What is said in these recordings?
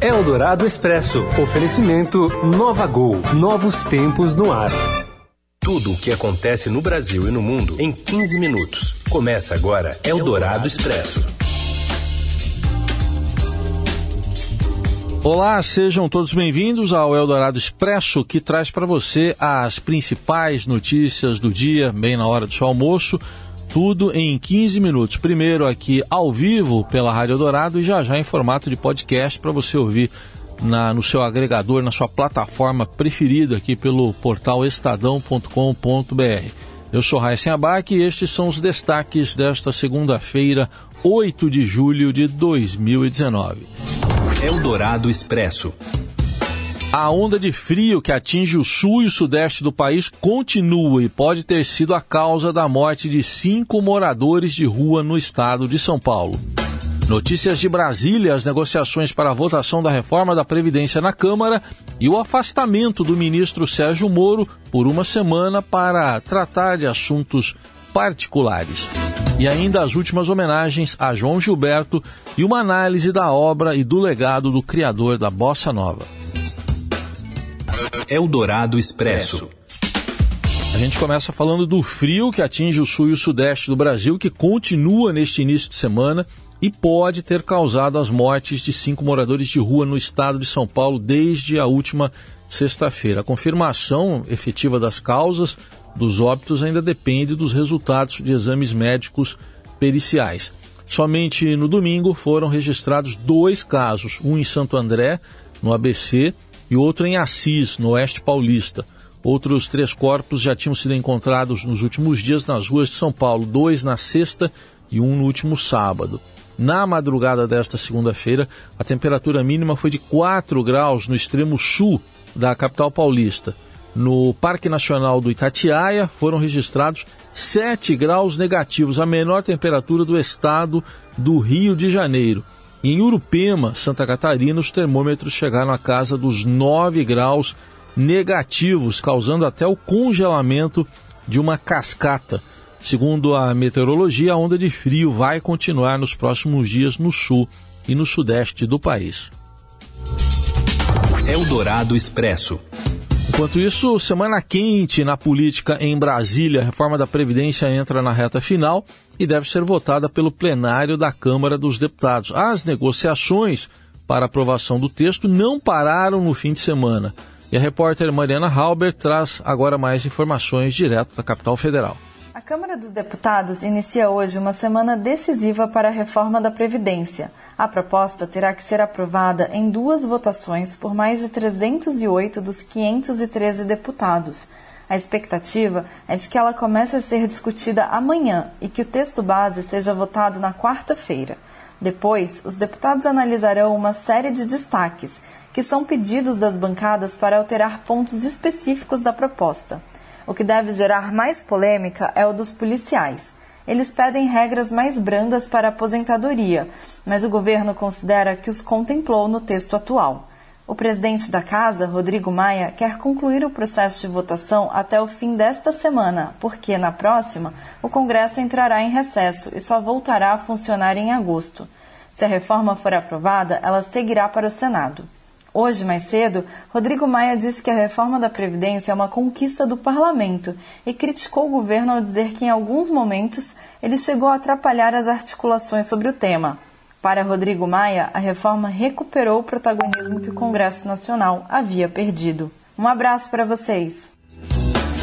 Eldorado Expresso. Oferecimento Nova Gol. Novos tempos no ar. Tudo o que acontece no Brasil e no mundo em 15 minutos. Começa agora Eldorado Expresso. Olá, sejam todos bem-vindos ao Eldorado Expresso, que traz para você as principais notícias do dia, bem na hora do seu almoço tudo em 15 minutos. Primeiro aqui ao vivo pela Rádio Dourado e já já em formato de podcast para você ouvir na, no seu agregador, na sua plataforma preferida aqui pelo portal estadão.com.br. Eu sou Raíssen Abac e estes são os destaques desta segunda-feira, 8 de julho de 2019. Eldorado Expresso. A onda de frio que atinge o sul e o sudeste do país continua e pode ter sido a causa da morte de cinco moradores de rua no estado de São Paulo. Notícias de Brasília: as negociações para a votação da reforma da Previdência na Câmara e o afastamento do ministro Sérgio Moro por uma semana para tratar de assuntos particulares. E ainda as últimas homenagens a João Gilberto e uma análise da obra e do legado do criador da Bossa Nova. Eldorado Expresso. A gente começa falando do frio que atinge o sul e o sudeste do Brasil, que continua neste início de semana e pode ter causado as mortes de cinco moradores de rua no estado de São Paulo desde a última sexta-feira. A confirmação efetiva das causas dos óbitos ainda depende dos resultados de exames médicos periciais. Somente no domingo foram registrados dois casos, um em Santo André, no ABC, e outro em Assis, no oeste paulista. Outros três corpos já tinham sido encontrados nos últimos dias nas ruas de São Paulo, dois na sexta e um no último sábado. Na madrugada desta segunda-feira, a temperatura mínima foi de 4 graus no extremo sul da capital paulista. No Parque Nacional do Itatiaia foram registrados 7 graus negativos, a menor temperatura do estado do Rio de Janeiro. Em Urupema, Santa Catarina, os termômetros chegaram à casa dos 9 graus negativos, causando até o congelamento de uma cascata. Segundo a meteorologia, a onda de frio vai continuar nos próximos dias no sul e no sudeste do país. Eldorado Expresso. Enquanto isso, semana quente na política em Brasília. A reforma da Previdência entra na reta final e deve ser votada pelo plenário da Câmara dos Deputados. As negociações para aprovação do texto não pararam no fim de semana. E a repórter Mariana Halber traz agora mais informações direto da capital federal. A Câmara dos Deputados inicia hoje uma semana decisiva para a reforma da Previdência. A proposta terá que ser aprovada em duas votações por mais de 308 dos 513 deputados. A expectativa é de que ela comece a ser discutida amanhã e que o texto base seja votado na quarta-feira. Depois, os deputados analisarão uma série de destaques, que são pedidos das bancadas para alterar pontos específicos da proposta. O que deve gerar mais polêmica é o dos policiais. Eles pedem regras mais brandas para a aposentadoria, mas o governo considera que os contemplou no texto atual. O presidente da Casa, Rodrigo Maia, quer concluir o processo de votação até o fim desta semana, porque na próxima o Congresso entrará em recesso e só voltará a funcionar em agosto. Se a reforma for aprovada, ela seguirá para o Senado. Hoje, mais cedo, Rodrigo Maia disse que a reforma da Previdência é uma conquista do parlamento e criticou o governo ao dizer que, em alguns momentos, ele chegou a atrapalhar as articulações sobre o tema. Para Rodrigo Maia, a reforma recuperou o protagonismo que o Congresso Nacional havia perdido. Um abraço para vocês.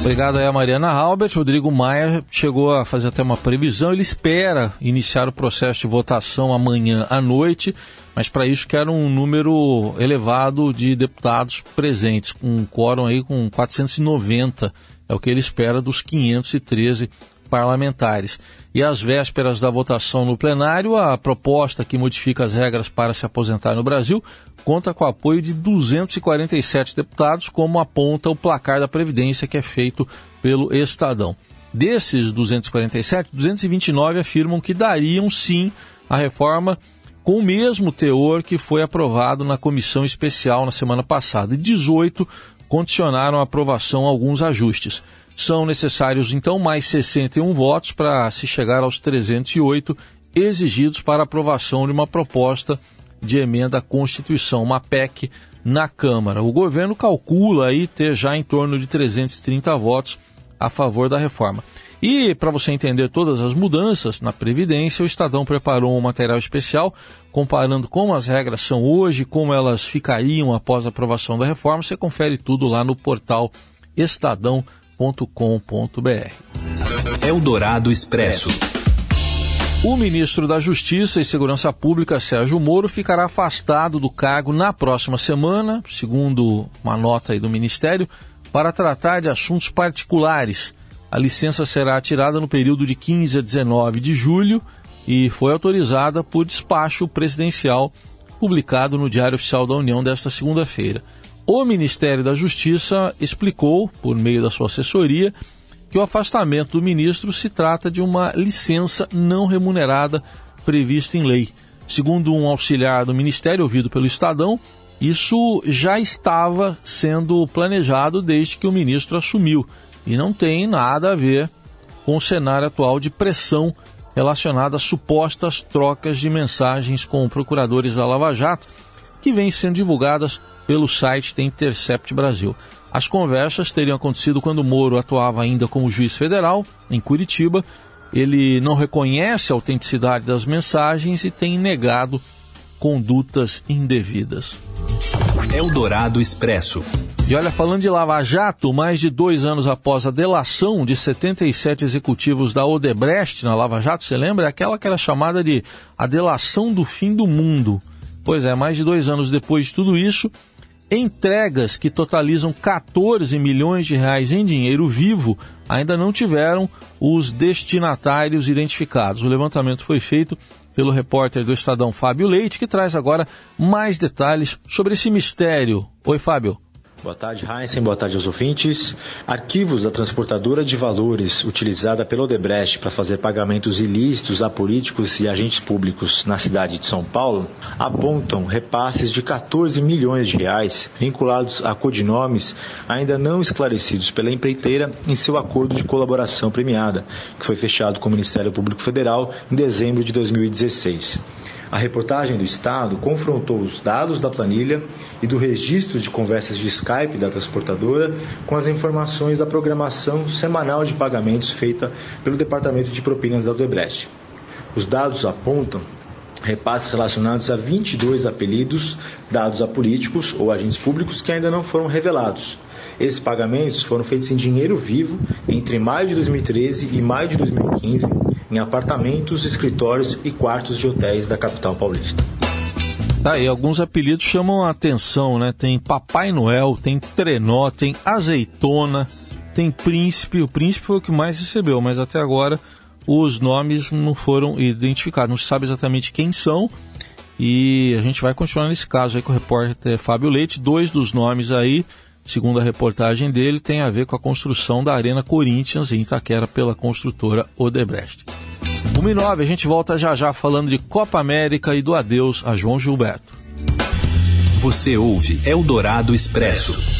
Obrigado aí a Mariana Halbert. Rodrigo Maia chegou a fazer até uma previsão. Ele espera iniciar o processo de votação amanhã à noite mas para isso quer um número elevado de deputados presentes, um quórum aí com 490, é o que ele espera dos 513 parlamentares. E às vésperas da votação no plenário, a proposta que modifica as regras para se aposentar no Brasil conta com o apoio de 247 deputados, como aponta o placar da Previdência que é feito pelo Estadão. Desses 247, 229 afirmam que dariam sim a reforma com o mesmo teor que foi aprovado na comissão especial na semana passada. E 18 condicionaram a aprovação a alguns ajustes. São necessários, então, mais 61 votos para se chegar aos 308 exigidos para aprovação de uma proposta de emenda à Constituição, uma PEC na Câmara. O governo calcula aí ter já em torno de 330 votos a favor da reforma. E para você entender todas as mudanças na Previdência, o Estadão preparou um material especial comparando como as regras são hoje, como elas ficariam após a aprovação da reforma. Você confere tudo lá no portal estadão.com.br. Eldorado Expresso. O ministro da Justiça e Segurança Pública, Sérgio Moro, ficará afastado do cargo na próxima semana, segundo uma nota do Ministério, para tratar de assuntos particulares a licença será tirada no período de 15 a 19 de julho e foi autorizada por despacho presidencial publicado no Diário Oficial da União desta segunda-feira. O Ministério da Justiça explicou, por meio da sua assessoria, que o afastamento do ministro se trata de uma licença não remunerada prevista em lei. Segundo um auxiliar do Ministério ouvido pelo Estadão, isso já estava sendo planejado desde que o ministro assumiu e não tem nada a ver com o cenário atual de pressão relacionada a supostas trocas de mensagens com procuradores da Lava Jato, que vêm sendo divulgadas pelo site The Intercept Brasil. As conversas teriam acontecido quando Moro atuava ainda como juiz federal, em Curitiba. Ele não reconhece a autenticidade das mensagens e tem negado condutas indevidas. Eldorado Expresso. E olha, falando de Lava Jato, mais de dois anos após a delação de 77 executivos da Odebrecht na Lava Jato, você lembra? É aquela que era chamada de a delação do fim do mundo. Pois é, mais de dois anos depois de tudo isso, entregas que totalizam 14 milhões de reais em dinheiro vivo ainda não tiveram os destinatários identificados. O levantamento foi feito pelo repórter do Estadão Fábio Leite, que traz agora mais detalhes sobre esse mistério. Oi, Fábio. Boa tarde, Heisen. Boa tarde aos ouvintes. Arquivos da transportadora de valores utilizada pelo Odebrecht para fazer pagamentos ilícitos a políticos e agentes públicos na cidade de São Paulo apontam repasses de 14 milhões de reais vinculados a codinomes ainda não esclarecidos pela empreiteira em seu acordo de colaboração premiada, que foi fechado com o Ministério Público Federal em dezembro de 2016. A reportagem do Estado confrontou os dados da planilha e do registro de conversas de Skype da transportadora com as informações da programação semanal de pagamentos feita pelo Departamento de Propinas da Odebrecht. Os dados apontam repasses relacionados a 22 apelidos dados a políticos ou agentes públicos que ainda não foram revelados. Esses pagamentos foram feitos em dinheiro vivo entre maio de 2013 e maio de 2015 em apartamentos, escritórios e quartos de hotéis da capital paulista. Tá aí, alguns apelidos chamam a atenção, né? Tem Papai Noel, tem Trenó, tem Azeitona, tem Príncipe. O Príncipe foi o que mais recebeu, mas até agora os nomes não foram identificados. Não se sabe exatamente quem são. E a gente vai continuar nesse caso aí com o repórter Fábio Leite. Dois dos nomes aí, segundo a reportagem dele, tem a ver com a construção da Arena Corinthians em Itaquera pela construtora Odebrecht. 1 e 9, a gente volta já já falando de Copa América e do adeus a João Gilberto. Você ouve Eldorado Expresso.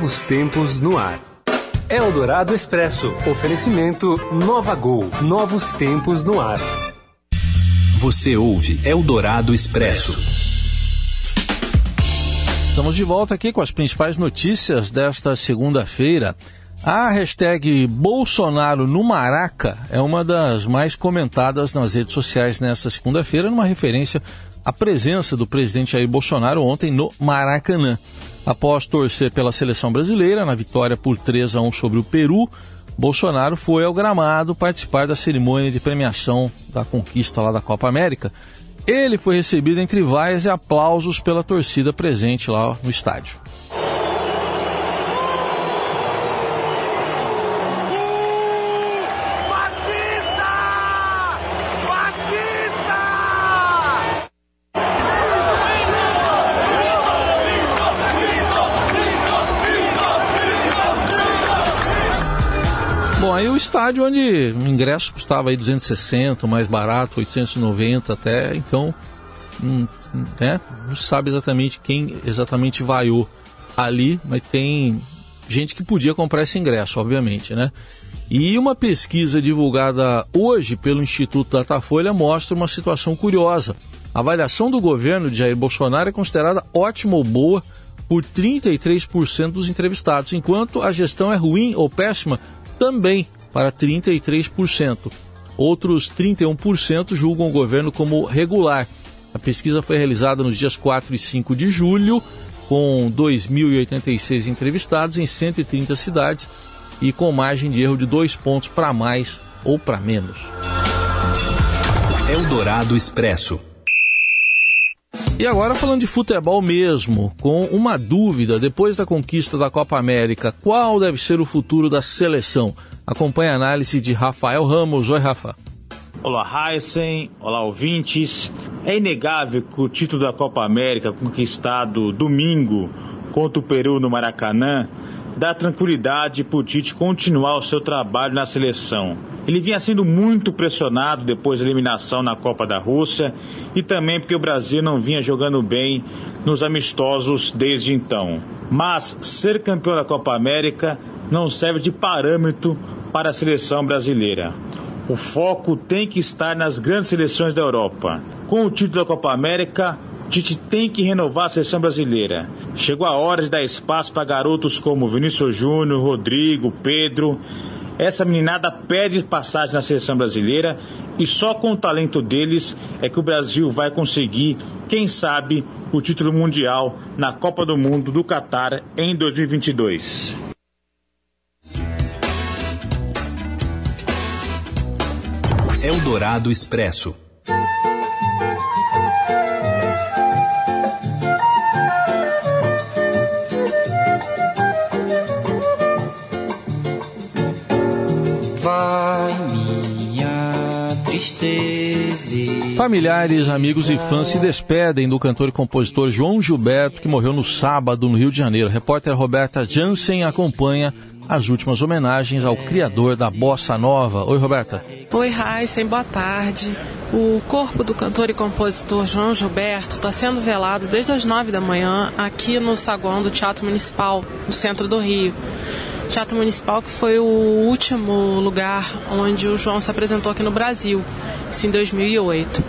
Novos tempos no ar. Eldorado Expresso. Oferecimento Nova Gol. Novos tempos no ar. Você ouve Eldorado Expresso. Estamos de volta aqui com as principais notícias desta segunda-feira. A hashtag Bolsonaro no Maraca é uma das mais comentadas nas redes sociais nesta segunda-feira, numa referência à presença do presidente Jair Bolsonaro ontem no Maracanã. Após torcer pela seleção brasileira na vitória por 3 a 1 sobre o Peru, Bolsonaro foi ao gramado participar da cerimônia de premiação da conquista lá da Copa América. Ele foi recebido entre vaias e aplausos pela torcida presente lá no estádio. Aí o estádio onde o ingresso custava aí 260, mais barato, 890 até, então, hum, né, não sabe exatamente quem exatamente vaiou ali, mas tem gente que podia comprar esse ingresso, obviamente, né? E uma pesquisa divulgada hoje pelo Instituto Datafolha mostra uma situação curiosa. A avaliação do governo de Jair Bolsonaro é considerada ótima ou boa por 33% dos entrevistados, enquanto a gestão é ruim ou péssima também para 33%. Outros 31% julgam o governo como regular. A pesquisa foi realizada nos dias 4 e 5 de julho, com 2.086 entrevistados em 130 cidades e com margem de erro de dois pontos para mais ou para menos. Eldorado Expresso. E agora falando de futebol mesmo, com uma dúvida, depois da conquista da Copa América, qual deve ser o futuro da seleção? Acompanhe a análise de Rafael Ramos. Oi, Rafa. Olá, Heisen. Olá, ouvintes. É inegável que o título da Copa América, conquistado domingo contra o Peru no Maracanã, dá tranquilidade para o Tite continuar o seu trabalho na seleção. Ele vinha sendo muito pressionado depois da eliminação na Copa da Rússia e também porque o Brasil não vinha jogando bem nos amistosos desde então. Mas ser campeão da Copa América não serve de parâmetro para a seleção brasileira. O foco tem que estar nas grandes seleções da Europa. Com o título da Copa América, Tite tem que renovar a seleção brasileira. Chegou a hora de dar espaço para garotos como Vinícius Júnior, Rodrigo, Pedro. Essa meninada pede passagem na seleção brasileira e só com o talento deles é que o Brasil vai conseguir, quem sabe, o título mundial na Copa do Mundo do Catar em 2022. Eldorado Expresso. Vai minha tristeza. Familiares, amigos e fãs se despedem do cantor e compositor João Gilberto, que morreu no sábado no Rio de Janeiro. A repórter Roberta Jansen acompanha as últimas homenagens ao criador da bossa nova. Oi, Roberta. Oi, Heisen, boa tarde. O corpo do cantor e compositor João Gilberto está sendo velado desde as nove da manhã aqui no saguão do Teatro Municipal, no centro do Rio. Teatro Municipal que foi o último lugar onde o João se apresentou aqui no Brasil, isso em 2008.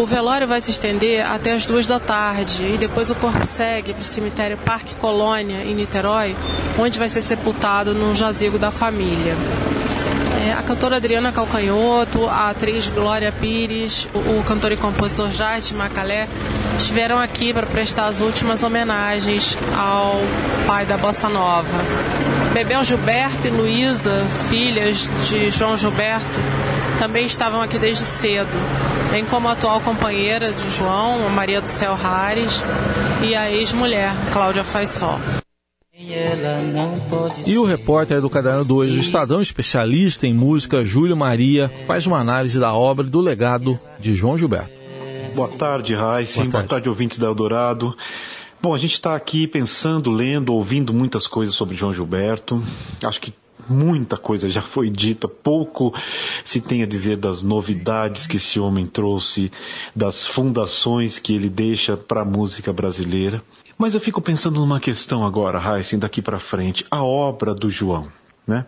O velório vai se estender até as duas da tarde e depois o corpo segue para o cemitério Parque Colônia, em Niterói, onde vai ser sepultado no jazigo da família. É, a cantora Adriana Calcanhoto, a atriz Glória Pires, o, cantor e compositor Jade Macalé estiveram aqui para prestar as últimas homenagens ao pai da Bossa Nova. Bebel Gilberto e Luísa, filhas de João Gilberto, também estavam aqui desde cedo, bem como a atual companheira de João, a Maria do Céu Rares, e a ex-mulher, Cláudia Faisó. E o repórter do Caderno 2 do Estadão, especialista em música, Júlio Maria, faz uma análise da obra e do legado de João Gilberto. Boa tarde, Raíssa. Boa, Boa tarde, ouvintes da Eldorado. Bom, a gente está aqui pensando, lendo, ouvindo muitas coisas sobre João Gilberto. Acho que muita coisa já foi dita, pouco se tem a dizer das novidades que esse homem trouxe, das fundações que ele deixa para a música brasileira. Mas eu fico pensando numa questão agora, Heisen, daqui para frente, a obra do João, né?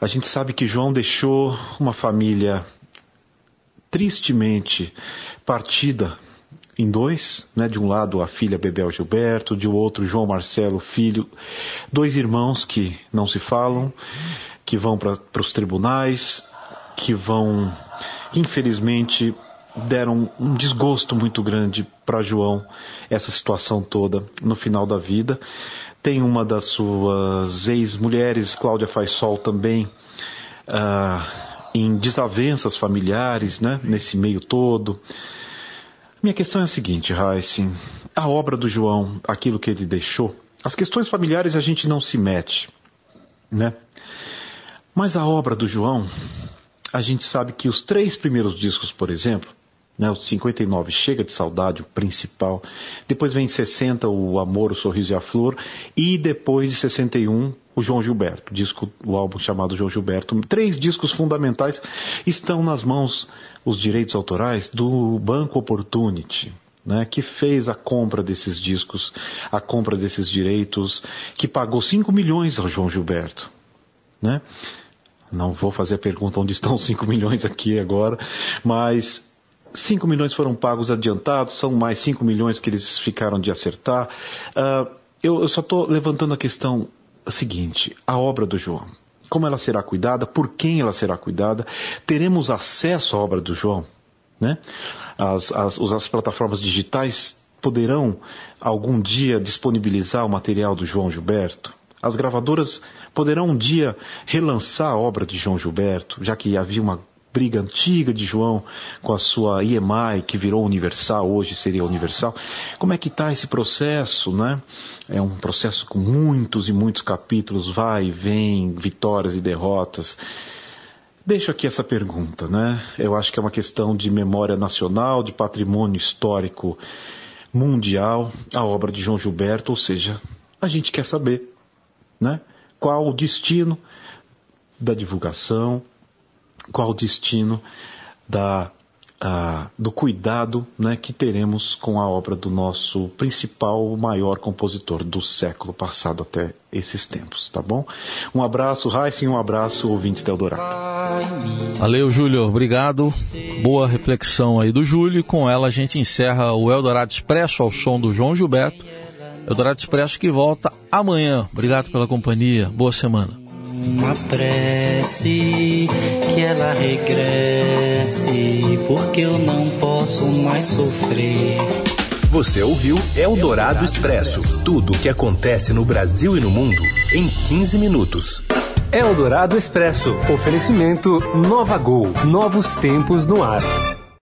A gente sabe que João deixou uma família tristemente partida em dois, né? De um lado a filha Bebel Gilberto, de outro João Marcelo, filho, dois irmãos que não se falam, que vão para os tribunais, que vão, infelizmente, deram um desgosto muito grande para João essa situação toda no final da vida. Tem uma das suas ex-mulheres, Cláudia Faisol, também uh, em desavenças familiares, né? Nesse meio todo. Minha questão é a seguinte, Heissing. A obra do João, aquilo que ele deixou, as questões familiares a gente não se mete, né? Mas a obra do João, a gente sabe que os três primeiros discos, por exemplo, né, o 59 Chega de Saudade, o principal. Depois vem 60 o Amor, o Sorriso e a Flor. E depois de 61 o João Gilberto, disco, o álbum chamado João Gilberto. Três discos fundamentais estão nas mãos os direitos autorais do Banco Opportunity. Né, que fez a compra desses discos, a compra desses direitos, que pagou 5 milhões ao João Gilberto. Né? Não vou fazer a pergunta onde estão os 5 milhões aqui agora, mas 5 milhões foram pagos adiantados, são mais 5 milhões que eles ficaram de acertar. Uh, eu, eu, só estou levantando a questão seguinte: a obra do João. Como ela será cuidada, por quem ela será cuidada, teremos acesso à obra do João. Né? As, as, as plataformas digitais poderão algum dia disponibilizar o material do João Gilberto? As gravadoras poderão um dia relançar a obra de João Gilberto, já que havia uma briga antiga de João com a sua EMI, que virou universal, hoje seria universal. Como é que está esse processo, né? É um processo com muitos e muitos capítulos, vai e vem, vitórias e derrotas. Deixo aqui essa pergunta, né? Eu acho que é uma questão de memória nacional, de patrimônio histórico mundial, a obra de João Gilberto, ou seja, a gente quer saber, né? Qual o destino da divulgação, qual o destino da, uh, do cuidado né, que teremos com a obra do nosso principal, maior compositor do século passado até esses tempos, tá bom? Um abraço, Raíssa, um abraço, ouvintes da Eldorado. Valeu, Júlio, obrigado. Boa reflexão aí do Júlio. Com ela a gente encerra o Eldorado Expresso ao som do João Gilberto. Eldorado Expresso que volta amanhã. Obrigado pela companhia. Boa semana uma prece que ela regresse, porque eu não posso mais sofrer. Você ouviu Eldorado Expresso tudo o que acontece no Brasil e no mundo em 15 minutos. Eldorado Expresso oferecimento Nova Gol novos tempos no ar.